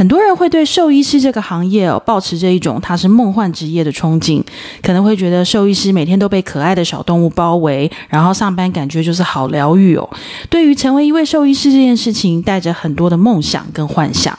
很多人会对兽医师这个行业哦，抱持着一种它是梦幻职业的憧憬，可能会觉得兽医师每天都被可爱的小动物包围，然后上班感觉就是好疗愈哦。对于成为一位兽医师这件事情，带着很多的梦想跟幻想。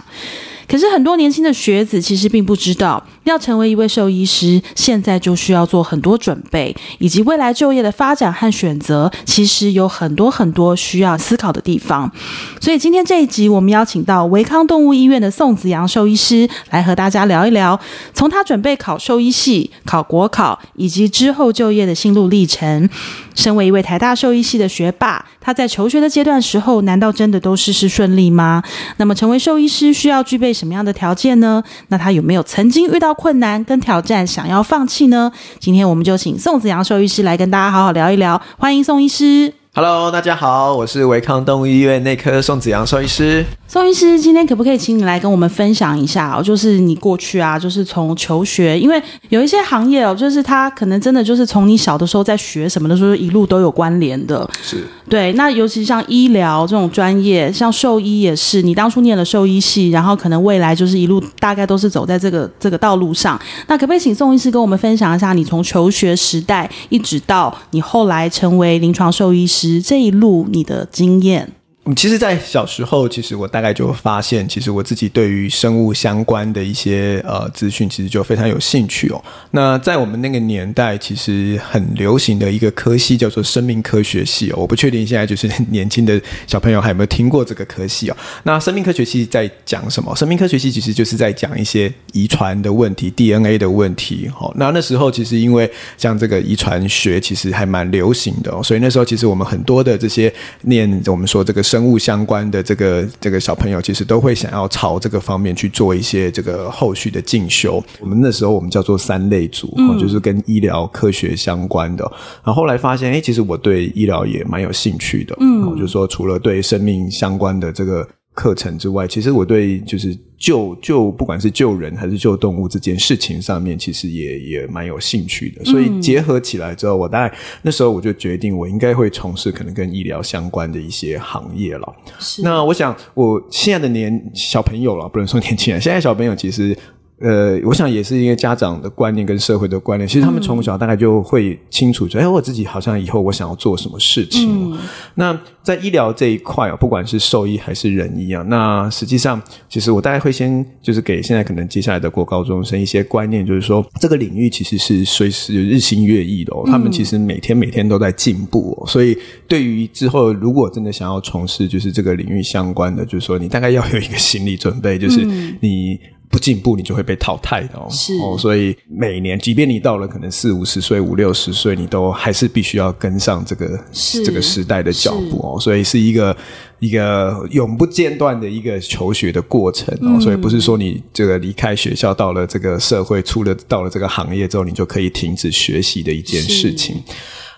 可是很多年轻的学子其实并不知道，要成为一位兽医师，现在就需要做很多准备，以及未来就业的发展和选择，其实有很多很多需要思考的地方。所以今天这一集，我们邀请到维康动物医院的宋子阳兽医师来和大家聊一聊，从他准备考兽医系、考国考，以及之后就业的心路历程。身为一位台大兽医系的学霸，他在求学的阶段时候，难道真的都事事顺利吗？那么成为兽医师需要具备什么样的条件呢？那他有没有曾经遇到困难跟挑战，想要放弃呢？今天我们就请宋子阳兽医师来跟大家好好聊一聊。欢迎宋医师。Hello，大家好，我是维康动物医院内科宋子阳兽医师。宋医师，今天可不可以请你来跟我们分享一下哦？就是你过去啊，就是从求学，因为有一些行业哦，就是他可能真的就是从你小的时候在学什么的时候，一路都有关联的。是。对，那尤其像医疗这种专业，像兽医也是，你当初念了兽医系，然后可能未来就是一路大概都是走在这个这个道路上。那可不可以请宋医师跟我们分享一下，你从求学时代一直到你后来成为临床兽医师值这一路你的经验？嗯，其实，在小时候，其实我大概就发现，其实我自己对于生物相关的一些呃资讯，其实就非常有兴趣哦。那在我们那个年代，其实很流行的一个科系叫做生命科学系哦。我不确定现在就是 年轻的小朋友还有没有听过这个科系哦。那生命科学系在讲什么？生命科学系其实就是在讲一些遗传的问题、DNA 的问题。哦，那那时候其实因为像这个遗传学其实还蛮流行的哦，所以那时候其实我们很多的这些念我们说这个。生物相关的这个这个小朋友，其实都会想要朝这个方面去做一些这个后续的进修。我们那时候我们叫做三类组，嗯，就是跟医疗科学相关的。然后后来发现，哎，其实我对医疗也蛮有兴趣的，嗯，就是说除了对生命相关的这个。课程之外，其实我对就是救救不管是救人还是救动物这件事情上面，其实也也蛮有兴趣的。所以结合起来之后，我大概那时候我就决定，我应该会从事可能跟医疗相关的一些行业了。那我想，我现在的年小朋友了，不能说年轻人，现在小朋友其实。呃，我想也是因为家长的观念跟社会的观念，其实他们从小大概就会清楚，说，哎，我自己好像以后我想要做什么事情。嗯、那在医疗这一块，不管是兽医还是人医啊，那实际上，其实我大概会先就是给现在可能接下来的国高中生一些观念，就是说这个领域其实是随时日新月异的哦，他们其实每天每天都在进步哦，所以对于之后如果真的想要从事就是这个领域相关的，就是说你大概要有一个心理准备，就是你。不进步，你就会被淘汰的哦。是哦，所以每年，即便你到了可能四五十岁、五六十岁，你都还是必须要跟上这个这个时代的脚步哦。所以是一个一个永不间断的一个求学的过程哦。嗯、所以不是说你这个离开学校到了这个社会，出了到了这个行业之后，你就可以停止学习的一件事情。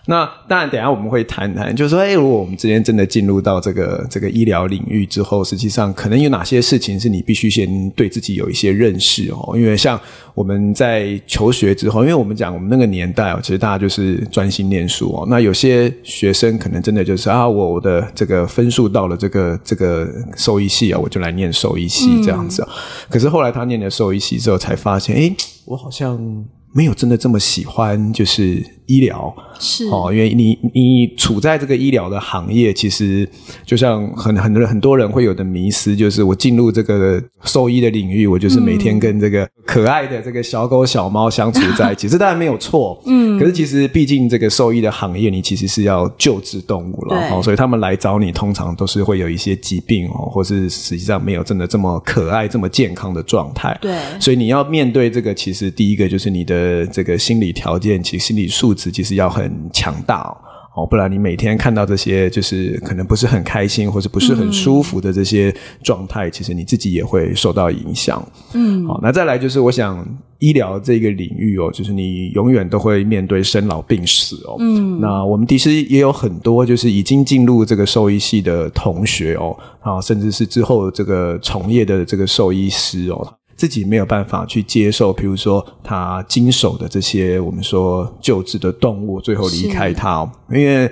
那当然，等下我们会谈谈，就是说，哎，如果我们之间真的进入到这个这个医疗领域之后，实际上可能有哪些事情是你必须先对自己有一些认识哦。因为像我们在求学之后，因为我们讲我们那个年代哦，其实大家就是专心念书哦。那有些学生可能真的就是啊，我的这个分数到了这个这个兽医系啊，我就来念兽医系这样子。嗯。可是后来他念了兽医系之后，才发现，哎，我好像没有真的这么喜欢，就是医疗。是哦，因为你你处在这个医疗的行业，其实就像很很多很多人会有的迷失，就是我进入这个兽医的领域，我就是每天跟这个可爱的这个小狗小猫相处在一起，这当然没有错。嗯，可是其实毕竟这个兽医的行业，你其实是要救治动物了，哦，所以他们来找你，通常都是会有一些疾病哦，或是实际上没有真的这么可爱、这么健康的状态。对，所以你要面对这个，其实第一个就是你的这个心理条件，其实心理素质其实要很。强大哦，不然你每天看到这些就是可能不是很开心或者不是很舒服的这些状态，嗯、其实你自己也会受到影响。嗯，好，那再来就是我想医疗这个领域哦，就是你永远都会面对生老病死哦。嗯，那我们其实也有很多就是已经进入这个兽医系的同学哦，啊，甚至是之后这个从业的这个兽医师哦。自己没有办法去接受，比如说他经手的这些我们说救治的动物，最后离开他哦。因为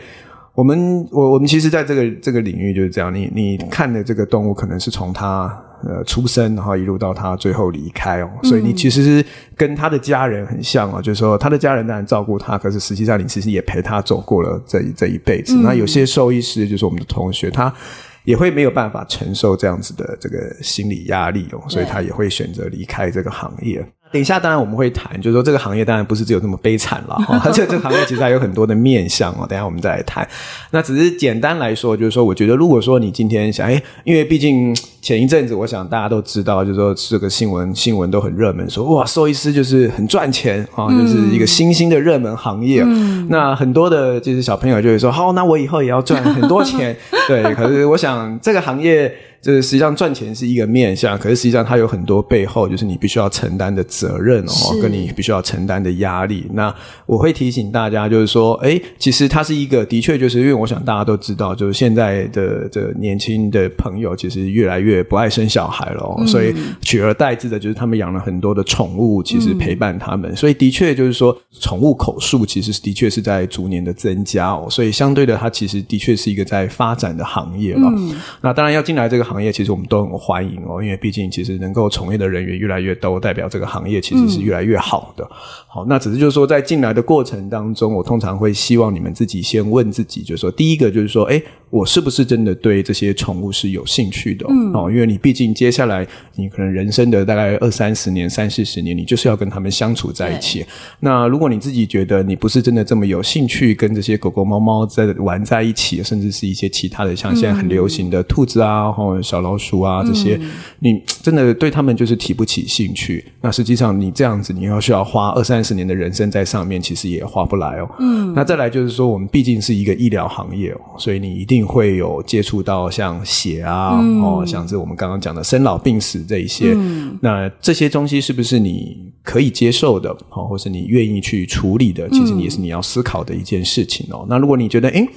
我们我我们其实在这个这个领域就是这样，你你看的这个动物可能是从他呃出生，然后一路到他最后离开哦，所以你其实是跟他的家人很像哦，就是说他的家人当然照顾他，可是实际上你其实也陪他走过了这这一辈子。那有些兽医师就是我们的同学，他。也会没有办法承受这样子的这个心理压力哦，所以他也会选择离开这个行业。等一下，当然我们会谈，就是说这个行业当然不是只有这么悲惨了哈，这个行业其实还有很多的面向哦。等一下我们再来谈。那只是简单来说，就是说，我觉得如果说你今天想，哎，因为毕竟前一阵子，我想大家都知道，就是说这个新闻新闻都很热门，说哇，兽医师就是很赚钱啊，就是一个新兴的热门行业。嗯、那很多的就是小朋友就会说，好，那我以后也要赚很多钱。对，可是我想这个行业。就是实际上赚钱是一个面向，可是实际上它有很多背后，就是你必须要承担的责任哦，跟你必须要承担的压力。那我会提醒大家，就是说，哎，其实它是一个，的确就是因为我想大家都知道，就是现在的这年轻的朋友其实越来越不爱生小孩了哦，嗯、所以取而代之的就是他们养了很多的宠物，其实陪伴他们。嗯、所以的确就是说，宠物口数其实的确是在逐年的增加哦，所以相对的，它其实的确是一个在发展的行业了。嗯、那当然要进来这个。行业其实我们都很欢迎哦，因为毕竟其实能够从业的人员越来越多，代表这个行业其实是越来越好的。嗯、好，那只是就是说，在进来的过程当中，我通常会希望你们自己先问自己，就是说，第一个就是说，诶，我是不是真的对这些宠物是有兴趣的？嗯，哦，因为你毕竟接下来你可能人生的大概二三十年、三四十年，你就是要跟他们相处在一起。那如果你自己觉得你不是真的这么有兴趣跟这些狗狗、猫猫在玩在一起，甚至是一些其他的，像现在很流行的兔子啊，然后、嗯。小老鼠啊，这些、嗯、你真的对他们就是提不起兴趣。那实际上你这样子，你要需要花二三十年的人生在上面，其实也划不来哦。嗯，那再来就是说，我们毕竟是一个医疗行业哦，所以你一定会有接触到像血啊，嗯、哦，像是我们刚刚讲的生老病死这一些。嗯，那这些东西是不是你可以接受的？哦，或是你愿意去处理的？其实也是你要思考的一件事情哦。嗯、那如果你觉得，诶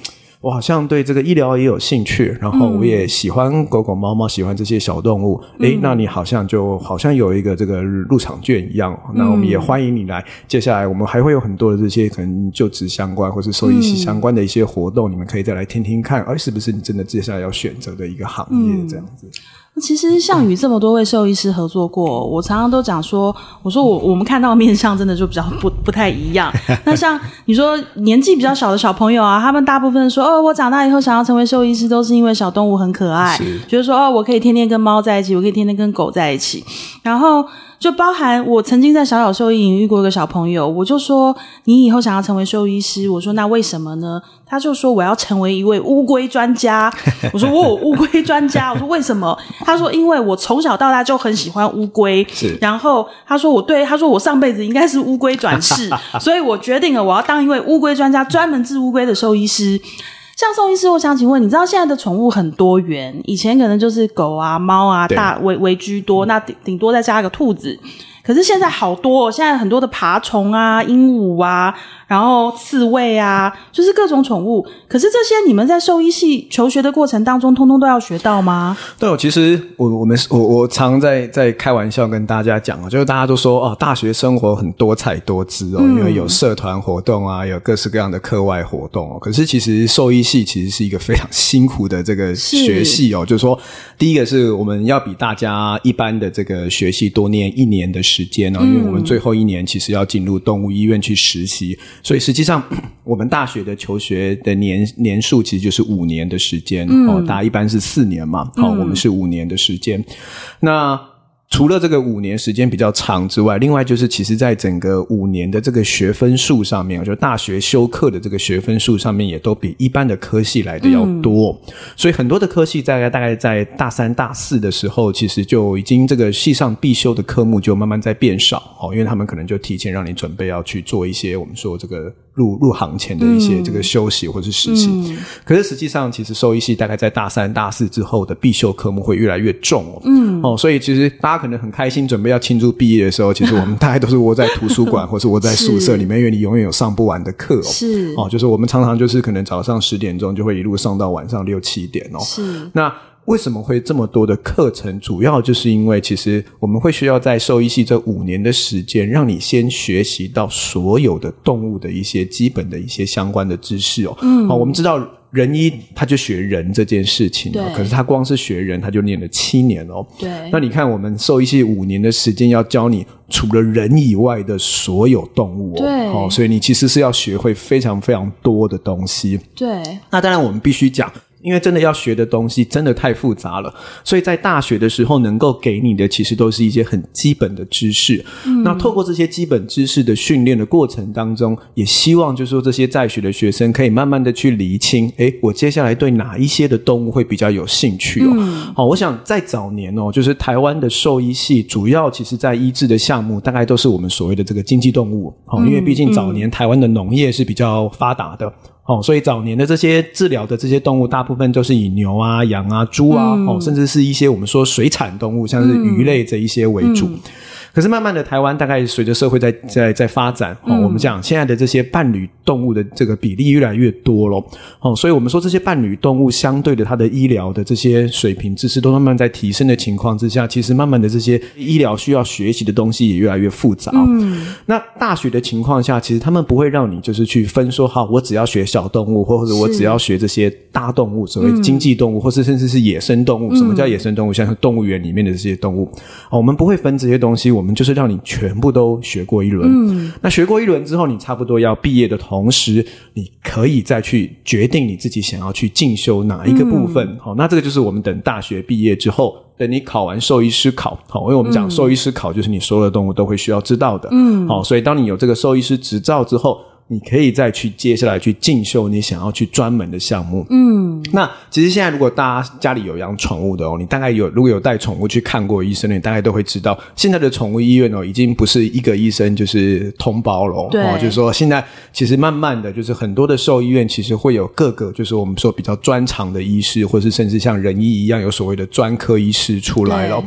我好像对这个医疗也有兴趣，然后我也喜欢狗狗、猫猫，喜欢这些小动物。嗯、诶，那你好像就好像有一个这个入场券一样。嗯、那我们也欢迎你来。接下来我们还会有很多的这些可能就职相关或是兽医系相关的一些活动，嗯、你们可以再来听听看，哎，是不是你真的接下来要选择的一个行业这样子。嗯其实像与这么多位兽医师合作过，我常常都讲说，我说我我们看到的面相真的就比较不不太一样。那像你说年纪比较小的小朋友啊，他们大部分说哦，我长大以后想要成为兽医师，都是因为小动物很可爱，是觉得说哦，我可以天天跟猫在一起，我可以天天跟狗在一起，然后。就包含我曾经在小小兽医营遇过一个小朋友，我就说，你以后想要成为兽医师，我说那为什么呢？他就说我要成为一位乌龟专家。我说我有乌龟专家，我说为什么？他说因为我从小到大就很喜欢乌龟，然后他说我对他说我上辈子应该是乌龟转世，所以我决定了我要当一位乌龟专家，专门治乌龟的兽医师。像宋医师，我想请问，你知道现在的宠物很多元，以前可能就是狗啊、猫啊，大为为居多，那顶顶多再加一个兔子。可是现在好多，现在很多的爬虫啊、鹦鹉啊，然后刺猬啊，就是各种宠物。可是这些你们在兽医系求学的过程当中，通通都要学到吗？对，其实我我们我我常在在开玩笑跟大家讲啊，就是大家都说哦，大学生活很多彩多姿哦，嗯、因为有社团活动啊，有各式各样的课外活动哦。可是其实兽医系其实是一个非常辛苦的这个学系哦，是就是说，第一个是我们要比大家一般的这个学系多念一年的时时间哦，因为我们最后一年其实要进入动物医院去实习，所以实际上 我们大学的求学的年年数其实就是五年的时间哦。大家一般是四年嘛，好，我们是五年的时间。那除了这个五年时间比较长之外，另外就是其实在整个五年的这个学分数上面，就大学修课的这个学分数上面，也都比一般的科系来的要多。嗯、所以很多的科系大概大概在大三、大四的时候，其实就已经这个系上必修的科目就慢慢在变少哦，因为他们可能就提前让你准备要去做一些我们说这个入入行前的一些这个休息或是实习。嗯、可是实际上，其实兽医系大概在大三、大四之后的必修科目会越来越重哦。嗯哦，所以其实大家可能很开心准备要庆祝毕业的时候，其实我们大概都是窝在图书馆 或是窝在宿舍里面，因为你永远有上不完的课哦。是哦，就是我们常常就是可能早上十点钟就会一路上到晚上六七点哦。是那。为什么会这么多的课程？主要就是因为，其实我们会需要在兽医系这五年的时间，让你先学习到所有的动物的一些基本的一些相关的知识哦。嗯，好，我们知道人医他就学人这件事情，啊。可是他光是学人，他就念了七年哦。对。那你看，我们兽医系五年的时间要教你除了人以外的所有动物哦。对。哦，所以你其实是要学会非常非常多的东西。对。那当然，我们必须讲。因为真的要学的东西真的太复杂了，所以在大学的时候能够给你的其实都是一些很基本的知识。嗯，那透过这些基本知识的训练的过程当中，也希望就是说这些在学的学生可以慢慢的去厘清，诶，我接下来对哪一些的动物会比较有兴趣哦。嗯，好，我想在早年哦，就是台湾的兽医系主要其实在医治的项目，大概都是我们所谓的这个经济动物。好，因为毕竟早年台湾的农业是比较发达的。哦，所以早年的这些治疗的这些动物，大部分都是以牛啊、羊啊、猪啊，嗯、哦，甚至是一些我们说水产动物，像是鱼类这一些为主。嗯嗯可是慢慢的，台湾大概随着社会在在在发展，哦，我们讲现在的这些伴侣动物的这个比例越来越多了，哦，所以我们说这些伴侣动物相对的它的医疗的这些水平知识都慢慢在提升的情况之下，其实慢慢的这些医疗需要学习的东西也越来越复杂。嗯，那大学的情况下，其实他们不会让你就是去分说，好，我只要学小动物，或者我只要学这些大动物，所谓经济动物，或是甚至是野生动物。什么叫野生动物？像是动物园里面的这些动物，哦，我们不会分这些东西，我们。我们就是让你全部都学过一轮，嗯，那学过一轮之后，你差不多要毕业的同时，你可以再去决定你自己想要去进修哪一个部分。好，嗯，那这个就是我们等大学毕业之后，等你考完兽医师考，好，因为我们讲兽医师考就是你所有的动物都会需要知道的，嗯，好，所以当你有这个兽医师执照之后。你可以再去接下来去进修你想要去专门的项目。嗯，那其实现在如果大家家里有养宠物的哦，你大概有如果有带宠物去看过医生，你大概都会知道，现在的宠物医院哦，已经不是一个医生就是通包了。对，就是说现在其实慢慢的就是很多的兽医院其实会有各个就是我们说比较专长的医师，或是甚至像人医一样有所谓的专科医师出来了。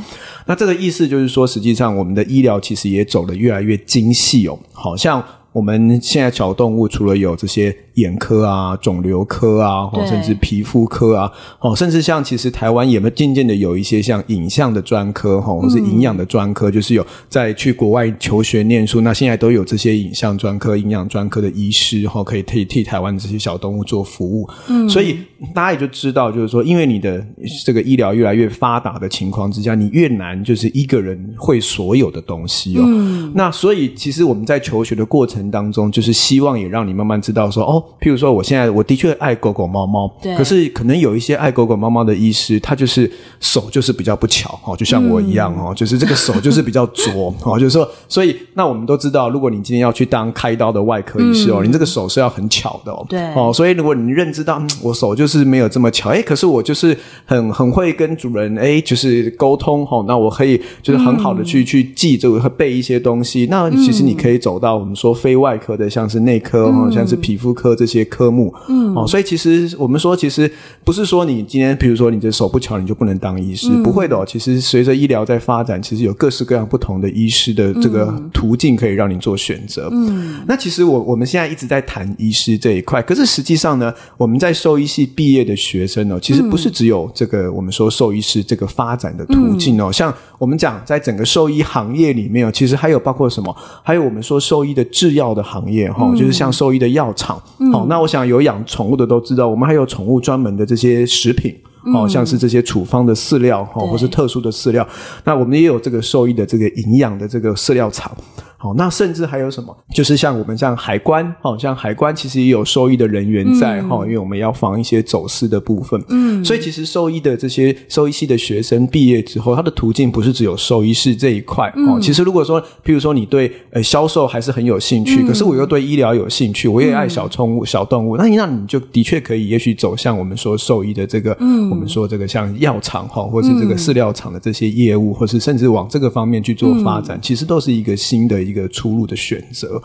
那这个意思就是说，实际上我们的医疗其实也走得越来越精细哦，好像。我们现在小动物除了有这些。眼科啊，肿瘤科啊，甚至皮肤科啊，哦，甚至像其实台湾也渐渐的有一些像影像的专科，哈，或是营养的专科，嗯、就是有在去国外求学念书，那现在都有这些影像专科、营养专科的医师，哈，可以替替台湾这些小动物做服务。嗯，所以大家也就知道，就是说，因为你的这个医疗越来越发达的情况之下，你越难就是一个人会所有的东西哦。嗯，那所以其实我们在求学的过程当中，就是希望也让你慢慢知道说，哦。譬如说，我现在我的确爱狗狗猫猫，对。可是可能有一些爱狗狗猫猫的医师，他就是手就是比较不巧哦，就像我一样哦，就是这个手就是比较拙 哦，就是说，所以那我们都知道，如果你今天要去当开刀的外科医师哦，你这个手是要很巧的哦，对。哦，所以如果你认知到我手就是没有这么巧，哎，可是我就是很很会跟主人哎，就是沟通哦，那我可以就是很好的去去记住和背一些东西，那其实你可以走到我们说非外科的，像是内科哦，像是皮肤科这些科目，嗯，哦，所以其实我们说，其实不是说你今天，比如说你的手不巧，你就不能当医师，嗯、不会的、哦。其实随着医疗在发展，其实有各式各样不同的医师的这个途径可以让你做选择。嗯，那其实我我们现在一直在谈医师这一块，可是实际上呢，我们在兽医系毕业的学生哦，其实不是只有这个我们说兽医师这个发展的途径哦，嗯、像我们讲在整个兽医行业里面哦，其实还有包括什么？还有我们说兽医的制药的行业哈，嗯、就是像兽医的药厂。好、嗯，那我想有养宠物的都知道，我们还有宠物专门的这些食品，哦、嗯，像是这些处方的饲料，哦，或是特殊的饲料。那我们也有这个兽医的这个营养的这个饲料厂。好，那甚至还有什么？就是像我们像海关，好，像海关其实也有兽医的人员在哈，嗯、因为我们要防一些走私的部分。嗯，所以其实兽医的这些兽医系的学生毕业之后，他的途径不是只有兽医师这一块。哦、嗯，其实如果说，譬如说你对呃销售还是很有兴趣，嗯、可是我又对医疗有兴趣，我也爱小宠物、嗯、小动物，那那你就的确可以，也许走向我们说兽医的这个，嗯，我们说这个像药厂哈，或是这个饲料厂的这些业务，或是甚至往这个方面去做发展，嗯、其实都是一个新的。一个出路的选择。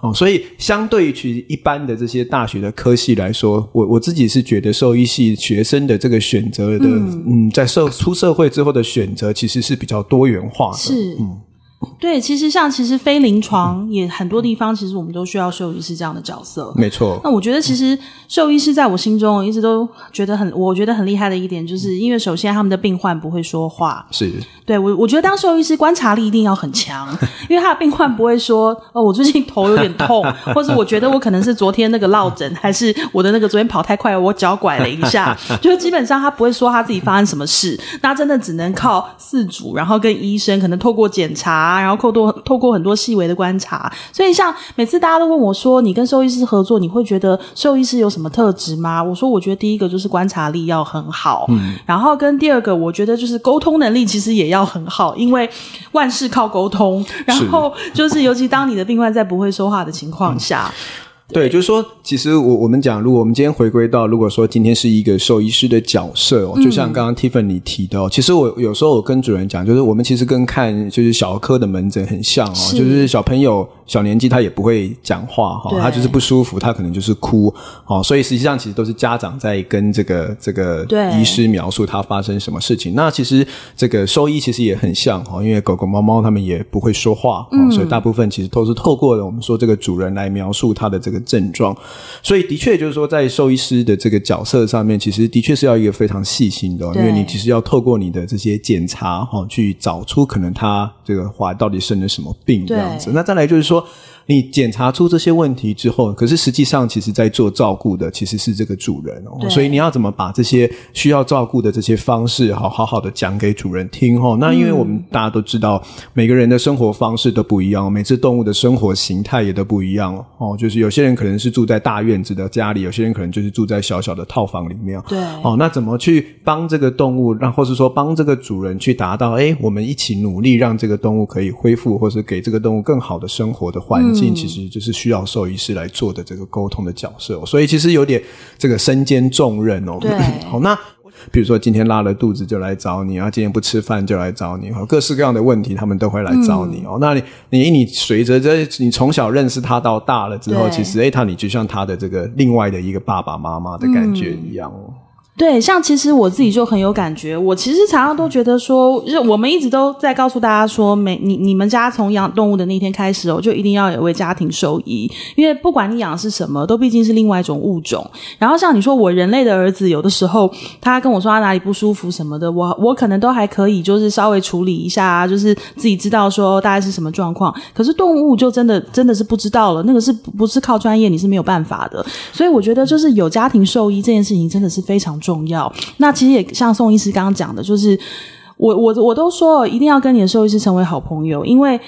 哦，所以相对于一般的这些大学的科系来说，我我自己是觉得兽医系学生的这个选择的，嗯，嗯，在社出社会之后的选择其实是比较多元化的，是，嗯。对，其实像其实非临床也很多地方，其实我们都需要兽医师这样的角色。没错。那我觉得其实兽医师在我心中一直都觉得很，我觉得很厉害的一点，就是因为首先他们的病患不会说话。是。对，我我觉得当兽医师观察力一定要很强，因为他的病患不会说哦，我最近头有点痛，或者我觉得我可能是昨天那个落枕，还是我的那个昨天跑太快，我脚拐了一下，就是基本上他不会说他自己发生什么事，那真的只能靠四主，然后跟医生可能透过检查。然后透过透过很多细微的观察，所以像每次大家都问我说：“你跟兽医师合作，你会觉得兽医师有什么特质吗？”我说：“我觉得第一个就是观察力要很好，嗯，然后跟第二个，我觉得就是沟通能力其实也要很好，因为万事靠沟通。然后就是尤其当你的病患在不会说话的情况下。嗯”对，就是说，其实我我们讲，如果我们今天回归到，如果说今天是一个兽医师的角色哦，就像刚刚 Tiffany 提到，嗯、其实我有时候我跟主人讲，就是我们其实跟看就是小儿科的门诊很像哦，是就是小朋友。小年纪他也不会讲话哈，他就是不舒服，他可能就是哭哦，所以实际上其实都是家长在跟这个这个医师描述他发生什么事情。那其实这个兽医其实也很像哈，因为狗狗猫猫他们也不会说话，所以大部分其实都是透过了我们说这个主人来描述他的这个症状。所以的确就是说，在兽医师的这个角色上面，其实的确是要一个非常细心的，因为你其实要透过你的这些检查哈，去找出可能他这个话到底生了什么病这样子。那再来就是说。说你检查出这些问题之后，可是实际上，其实在做照顾的其实是这个主人哦。所以你要怎么把这些需要照顾的这些方式，好好好的讲给主人听哦？那因为我们大家都知道，每个人的生活方式都不一样，每只动物的生活形态也都不一样哦。就是有些人可能是住在大院子的家里，有些人可能就是住在小小的套房里面。对。哦，那怎么去帮这个动物，让或是说帮这个主人去达到？哎，我们一起努力，让这个动物可以恢复，或是给这个动物更好的生活的环境。其实就是需要兽医师来做的这个沟通的角色，所以其实有点这个身兼重任哦。对，好，那比如说今天拉了肚子就来找你啊，今天不吃饭就来找你，各式各样的问题他们都会来找你哦。嗯、那你你你随着这你从小认识他到大了之后，其实诶，他你就像他的这个另外的一个爸爸妈妈的感觉一样哦。对，像其实我自己就很有感觉。我其实常常都觉得说，我们一直都在告诉大家说，每你你们家从养动物的那天开始哦，就一定要有为家庭兽医，因为不管你养的是什么，都毕竟是另外一种物种。然后像你说，我人类的儿子，有的时候他跟我说他哪里不舒服什么的，我我可能都还可以，就是稍微处理一下，就是自己知道说大概是什么状况。可是动物就真的真的是不知道了，那个是不是靠专业你是没有办法的。所以我觉得就是有家庭兽医这件事情真的是非常重要，那其实也像宋医师刚刚讲的，就是我我我都说一定要跟你的兽医师成为好朋友，因为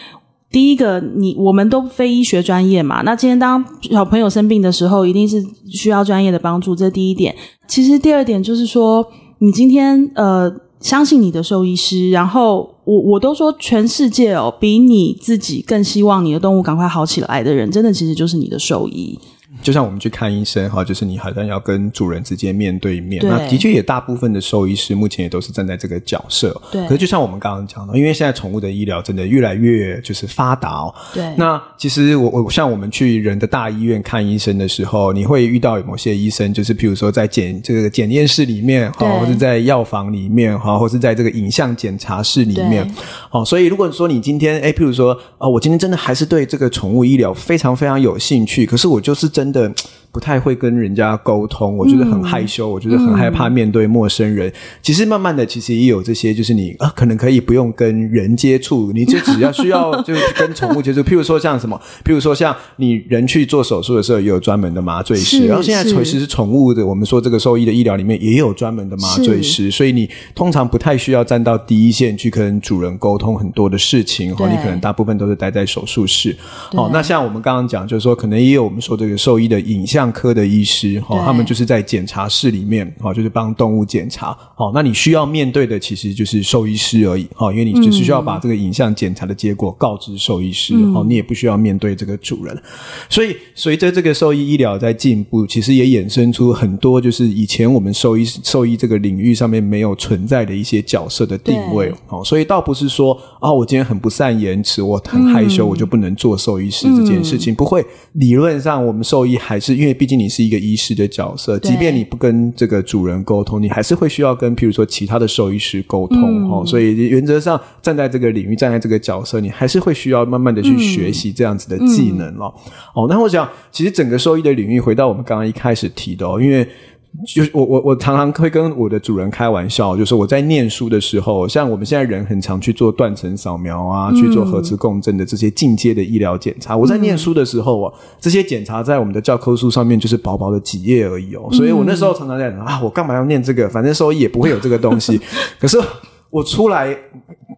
第一个你我们都非医学专业嘛，那今天当小朋友生病的时候，一定是需要专业的帮助，这第一点。其实第二点就是说，你今天呃相信你的兽医师，然后我我都说全世界哦，比你自己更希望你的动物赶快好起来的人，真的其实就是你的兽医。就像我们去看医生哈，就是你好像要跟主人直接面对面。对那的确也大部分的兽医师目前也都是站在这个角色。对。可是就像我们刚刚讲的，因为现在宠物的医疗真的越来越就是发达哦。对。那其实我我像我们去人的大医院看医生的时候，你会遇到某些医生，就是譬如说在检这个检验室里面哈，或是在药房里面哈，或是在这个影像检查室里面。好对，所以如果说你今天哎譬如说啊，我今天真的还是对这个宠物医疗非常非常有兴趣，可是我就是真的。不太会跟人家沟通，我觉得很害羞，嗯、我觉得很害怕面对陌生人。嗯、其实慢慢的，其实也有这些，就是你啊，可能可以不用跟人接触，你就只要需要就是跟宠物接触。譬如说像什么，譬如说像你人去做手术的时候，也有专门的麻醉师。然后现在其实是宠物的，我们说这个兽医的医疗里面也有专门的麻醉师，所以你通常不太需要站到第一线去跟主人沟通很多的事情。哦，你可能大部分都是待在手术室。哦，那像我们刚刚讲，就是说可能也有我们说这个兽医的影像。科的医师哈，他们就是在检查室里面哈，就是帮动物检查。好，那你需要面对的其实就是兽医师而已哈，因为你只是需要把这个影像检查的结果告知兽医师，哦，你也不需要面对这个主人。所以，随着这个兽医医疗在进步，其实也衍生出很多就是以前我们兽医兽医这个领域上面没有存在的一些角色的定位。哦，所以倒不是说啊，我今天很不善言辞，我很害羞，我就不能做兽医师这件事情。不会，理论上我们兽医还是因为。毕竟你是一个医师的角色，即便你不跟这个主人沟通，你还是会需要跟，譬如说其他的兽医师沟通哦。所以原则上站在这个领域，站在这个角色，你还是会需要慢慢的去学习这样子的技能哦。哦，那我想，其实整个兽医的领域，回到我们刚刚一开始提的哦，因为。就是我我我常常会跟我的主人开玩笑，就是我在念书的时候，像我们现在人很常去做断层扫描啊，去做核磁共振的这些进阶的医疗检查。我在念书的时候啊，这些检查在我们的教科书上面就是薄薄的几页而已哦。所以我那时候常常在想啊，我干嘛要念这个？反正收益也不会有这个东西。可是我出来，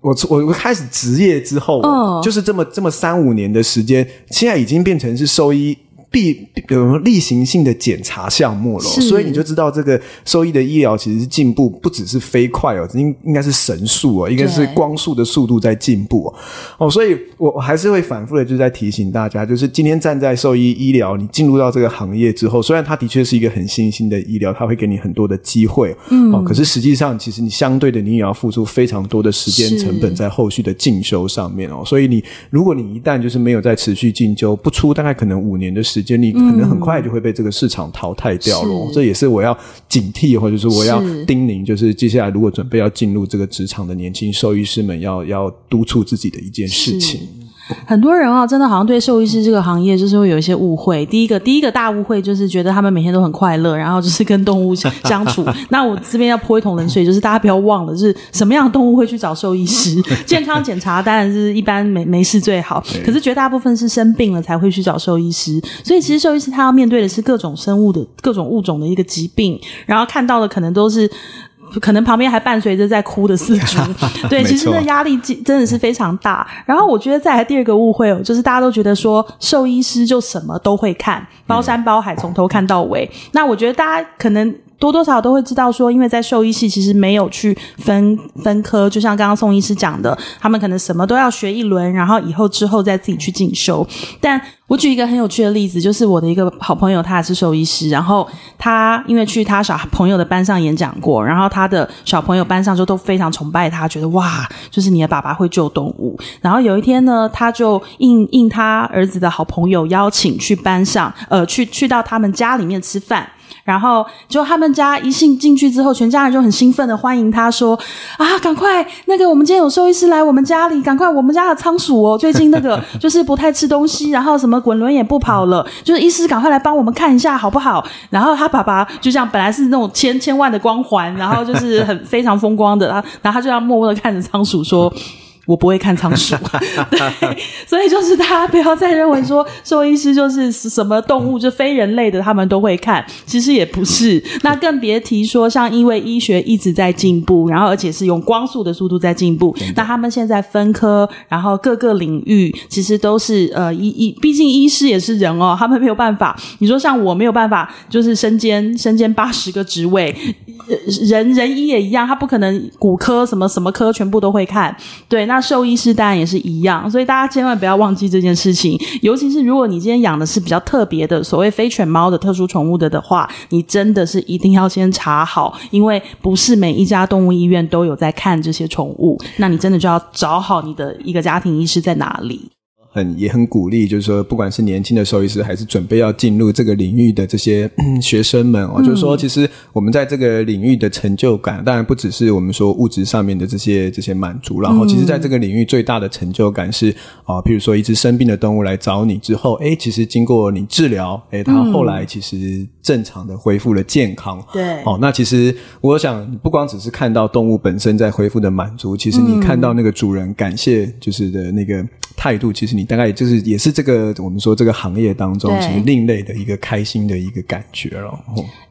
我我我开始职业之后，就是这么这么三五年的时间，现在已经变成是兽医。必有例行性的检查项目了，所以你就知道这个兽医的医疗其实是进步，不只是飞快哦，应应该是神速哦，应该是光速的速度在进步哦。哦，所以我还是会反复的就在提醒大家，就是今天站在兽医医疗，你进入到这个行业之后，虽然它的确是一个很新兴的医疗，它会给你很多的机会，嗯，哦，可是实际上其实你相对的你也要付出非常多的时间成本在后续的进修上面哦。所以你如果你一旦就是没有在持续进修，不出大概可能五年的时间。时间你可能很快就会被这个市场淘汰掉了，嗯、这也是我要警惕，或者是我要叮咛，就是接下来如果准备要进入这个职场的年轻兽医师们要，要要督促自己的一件事情。很多人啊，真的好像对兽医师这个行业就是会有一些误会。第一个，第一个大误会就是觉得他们每天都很快乐，然后就是跟动物相 相处。那我这边要泼一桶冷水，就是大家不要忘了，就是什么样的动物会去找兽医师？健康检查当然是一般没没事最好，可是绝大部分是生病了才会去找兽医师。所以其实兽医师他要面对的是各种生物的各种物种的一个疾病，然后看到的可能都是。可能旁边还伴随着在哭的四主，对，其实那压力真的是非常大。然后我觉得再来第二个误会哦，就是大家都觉得说兽医师就什么都会看，包山包海从头看到尾。那我觉得大家可能。多多少少都会知道说，因为在兽医系其实没有去分分科，就像刚刚宋医师讲的，他们可能什么都要学一轮，然后以后之后再自己去进修。但我举一个很有趣的例子，就是我的一个好朋友，他也是兽医师，然后他因为去他小朋友的班上演讲过，然后他的小朋友班上就都非常崇拜他，觉得哇，就是你的爸爸会救动物。然后有一天呢，他就应应他儿子的好朋友邀请去班上，呃，去去到他们家里面吃饭。然后就他们家一进进去之后，全家人就很兴奋的欢迎他，说：“啊，赶快那个，我们今天有兽医师来我们家里，赶快我们家的仓鼠哦，最近那个就是不太吃东西，然后什么滚轮也不跑了，就是医师赶快来帮我们看一下好不好？”然后他爸爸就这样，本来是那种千千万的光环，然后就是很非常风光的，然后然后他就这样默默的看着仓鼠说。我不会看仓鼠，对，所以就是大家不要再认为说兽医师就是什么动物，就非人类的他们都会看，其实也不是。那更别提说，像因为医学一直在进步，然后而且是用光速的速度在进步，那他们现在分科，然后各个领域其实都是呃医医，毕竟医师也是人哦，他们没有办法。你说像我没有办法，就是身兼身兼八十个职位，人人医也一样，他不可能骨科什么什么科全部都会看，对，那。兽医师当然也是一样，所以大家千万不要忘记这件事情。尤其是如果你今天养的是比较特别的所谓非犬猫的特殊宠物的的话，你真的是一定要先查好，因为不是每一家动物医院都有在看这些宠物。那你真的就要找好你的一个家庭医师在哪里。很也很鼓励，就是说，不管是年轻的兽医师，还是准备要进入这个领域的这些 学生们哦，嗯、就是说，其实我们在这个领域的成就感，当然不只是我们说物质上面的这些这些满足，然后，其实在这个领域最大的成就感是啊，譬如说一只生病的动物来找你之后，哎，其实经过你治疗，哎，它后来其实正常的恢复了健康。对，哦，那其实我想，不光只是看到动物本身在恢复的满足，其实你看到那个主人感谢就是的那个。态度其实你大概就是也是这个我们说这个行业当中其实另类的一个开心的一个感觉了。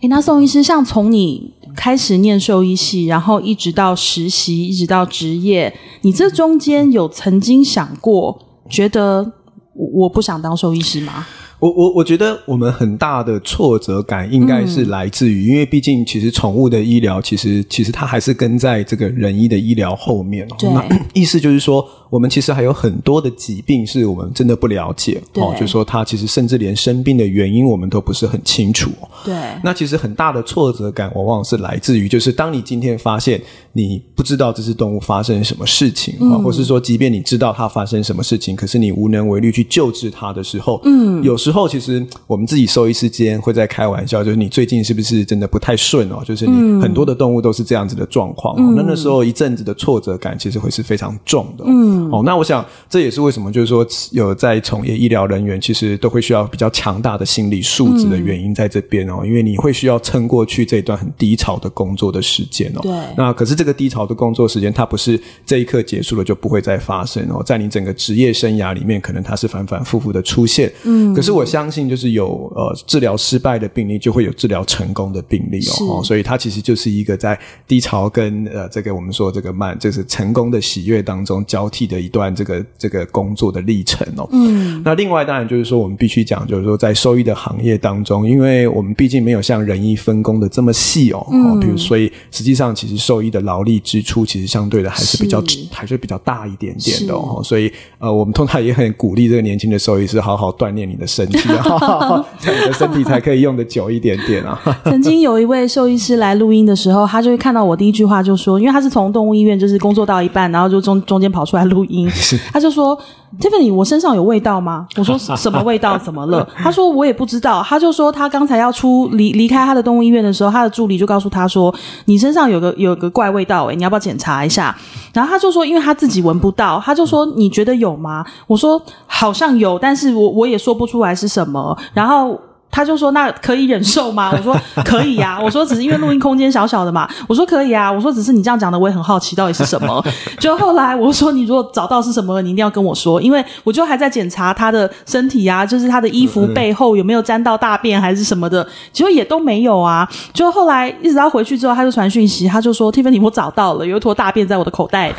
诶，那宋医师，像从你开始念兽医系，然后一直到实习，一直到职业，你这中间有曾经想过觉得我不想当兽医师吗？我我我觉得我们很大的挫折感应该是来自于，嗯、因为毕竟其实宠物的医疗其实其实它还是跟在这个人医的医疗后面。对，那 意思就是说。我们其实还有很多的疾病是我们真的不了解哦，就是说他其实甚至连生病的原因我们都不是很清楚。对，那其实很大的挫折感往往是来自于，就是当你今天发现你不知道这只动物发生什么事情啊，嗯、或是说即便你知道它发生什么事情，可是你无能为力去救治它的时候，嗯，有时候其实我们自己兽医师间会在开玩笑，就是你最近是不是真的不太顺哦？就是你很多的动物都是这样子的状况，嗯、那那时候一阵子的挫折感其实会是非常重的，嗯。哦，那我想这也是为什么，就是说有在从业医疗人员，其实都会需要比较强大的心理素质的原因在这边哦，嗯、因为你会需要撑过去这一段很低潮的工作的时间哦。对。那可是这个低潮的工作时间，它不是这一刻结束了就不会再发生哦，在你整个职业生涯里面，可能它是反反复复的出现。嗯。可是我相信，就是有呃治疗失败的病例，就会有治疗成功的病例哦。哦，所以它其实就是一个在低潮跟呃这个我们说这个慢，就是成功的喜悦当中交替。的一段这个这个工作的历程哦，嗯，那另外当然就是说，我们必须讲，就是说在兽医的行业当中，因为我们毕竟没有像人医分工的这么细哦，嗯，比如所以实际上其实兽医的劳力支出其实相对的还是比较是还是比较大一点点的哦，所以呃，我们通常也很鼓励这个年轻的兽医师好好锻炼你的身体啊，这样你的身体才可以用的久一点点啊。曾经有一位兽医师来录音的时候，他就会看到我第一句话就说，因为他是从动物医院就是工作到一半，然后就中中间跑出来录。录音，他就说：“Tiffany，我身上有味道吗？”我说：“什么味道？怎么了？”他说：“我也不知道。”他就说：“他刚才要出离离开他的动物医院的时候，他的助理就告诉他说：‘你身上有个有个怪味道，诶，你要不要检查一下？’然后他就说：‘因为他自己闻不到。’他就说：‘你觉得有吗？’我说：‘好像有，但是我我也说不出来是什么。’然后。他就说：“那可以忍受吗？” 我说：“可以呀。”我说：“只是因为录音空间小小的嘛。”我说：“可以啊。”我说：“只是你这样讲的，我也很好奇到底是什么。”就后来我说：“你如果找到是什么，你一定要跟我说，因为我就还在检查他的身体啊，就是他的衣服背后有没有沾到大便还是什么的，结果也都没有啊。”就后来一直到回去之后，他就传讯息，他就说：“Tiffany，我找到了，有一坨大便在我的口袋里。”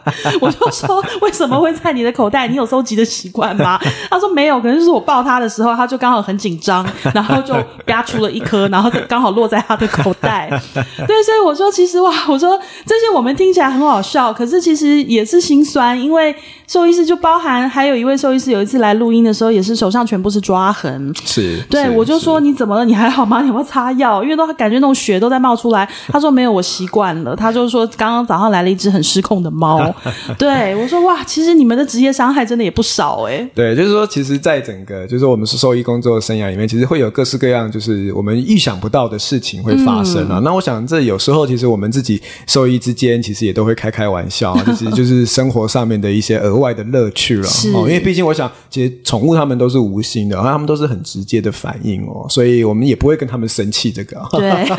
我就说：“为什么会在你的口袋？你有收集的习惯吗？”他说：“没有，可能就是我抱他的时候，他就刚好很紧张。” 然后就啪出了一颗，然后刚好落在他的口袋。对，所以我说，其实哇，我说这些我们听起来很好笑，可是其实也是心酸，因为兽医师就包含还有一位兽医师，有一次来录音的时候，也是手上全部是抓痕。是，对，是我就说你怎么了？你还好吗？你有没有擦药？因为都感觉那种血都在冒出来。他说没有，我习惯了。他就说刚刚早上来了一只很失控的猫。对，我说哇，其实你们的职业伤害真的也不少哎。对，就是说，其实，在整个就是我们是兽医工作的生涯里面，其实会有。各式各样，就是我们预想不到的事情会发生啊。嗯、那我想，这有时候其实我们自己兽医之间，其实也都会开开玩笑啊，就是就是生活上面的一些额外的乐趣了。是哦，因为毕竟我想，其实宠物它们都是无心的，然后它们都是很直接的反应哦，所以我们也不会跟他们生气这个。对。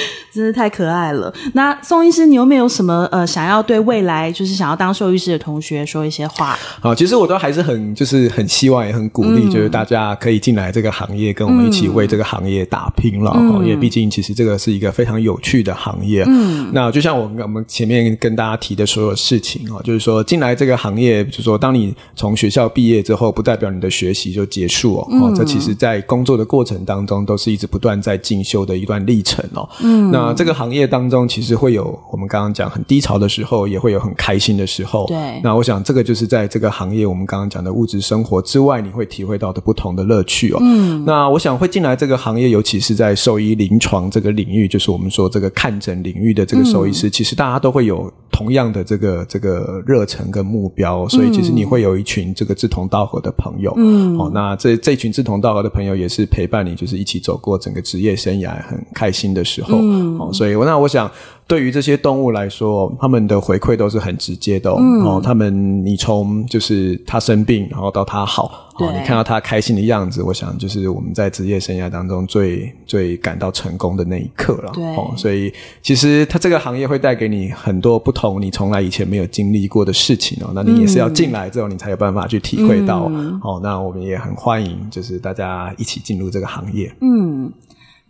真是太可爱了。那宋医师，你有没有什么呃，想要对未来就是想要当兽医师的同学说一些话？好，其实我都还是很就是很希望也很鼓励，嗯、就是大家可以进来这个行业，跟我们一起为这个行业打拼了。嗯、因为毕竟其实这个是一个非常有趣的行业。嗯，那就像我们我们前面跟大家提的所有事情啊，就是说进来这个行业，就是说当你从学校毕业之后，不代表你的学习就结束哦。嗯、这其实在工作的过程当中，都是一直不断在进修的一段历程哦。嗯，那这个行业当中，其实会有我们刚刚讲很低潮的时候，也会有很开心的时候。对，那我想这个就是在这个行业，我们刚刚讲的物质生活之外，你会体会到的不同的乐趣哦。嗯，那我想会进来这个行业，尤其是在兽医临床这个领域，就是我们说这个看诊领域的这个兽医师，嗯、其实大家都会有。同样的这个这个热忱跟目标，所以其实你会有一群这个志同道合的朋友。嗯，哦，那这这群志同道合的朋友也是陪伴你，就是一起走过整个职业生涯很开心的时候。嗯，哦，所以那我想。对于这些动物来说，他们的回馈都是很直接的哦。嗯、哦他们，你从就是它生病，然后到它好，哦，你看到他开心的样子，我想就是我们在职业生涯当中最最感到成功的那一刻了。对，哦，所以其实他这个行业会带给你很多不同，你从来以前没有经历过的事情哦。那你也是要进来之后，你才有办法去体会到。嗯、哦，那我们也很欢迎，就是大家一起进入这个行业。嗯。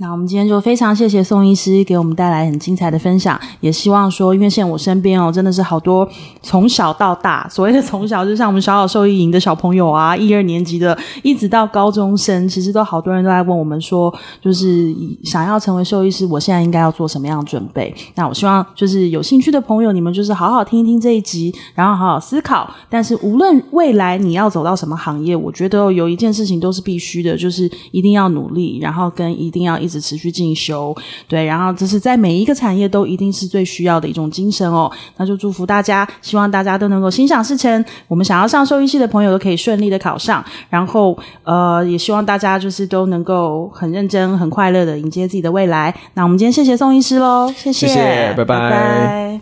那我们今天就非常谢谢宋医师给我们带来很精彩的分享，也希望说，因为现在我身边哦，真的是好多从小到大，所谓的从小，就像我们小小兽医营的小朋友啊，一二年级的，一直到高中生，其实都好多人都在问我们说，就是想要成为兽医师，我现在应该要做什么样的准备？那我希望就是有兴趣的朋友，你们就是好好听一听这一集，然后好好思考。但是无论未来你要走到什么行业，我觉得有一件事情都是必须的，就是一定要努力，然后跟一定要一。持续进修。对然后这是在每一个产业都一定是最需要的一种精神哦。那就祝福大家希望大家都能够心想事成。我们想要上兽医系的朋友都可以顺利的考上。然后呃也希望大家就是都能够很认真很快乐的迎接自己的未来。那我们今天谢谢宋医师喽谢谢拜拜。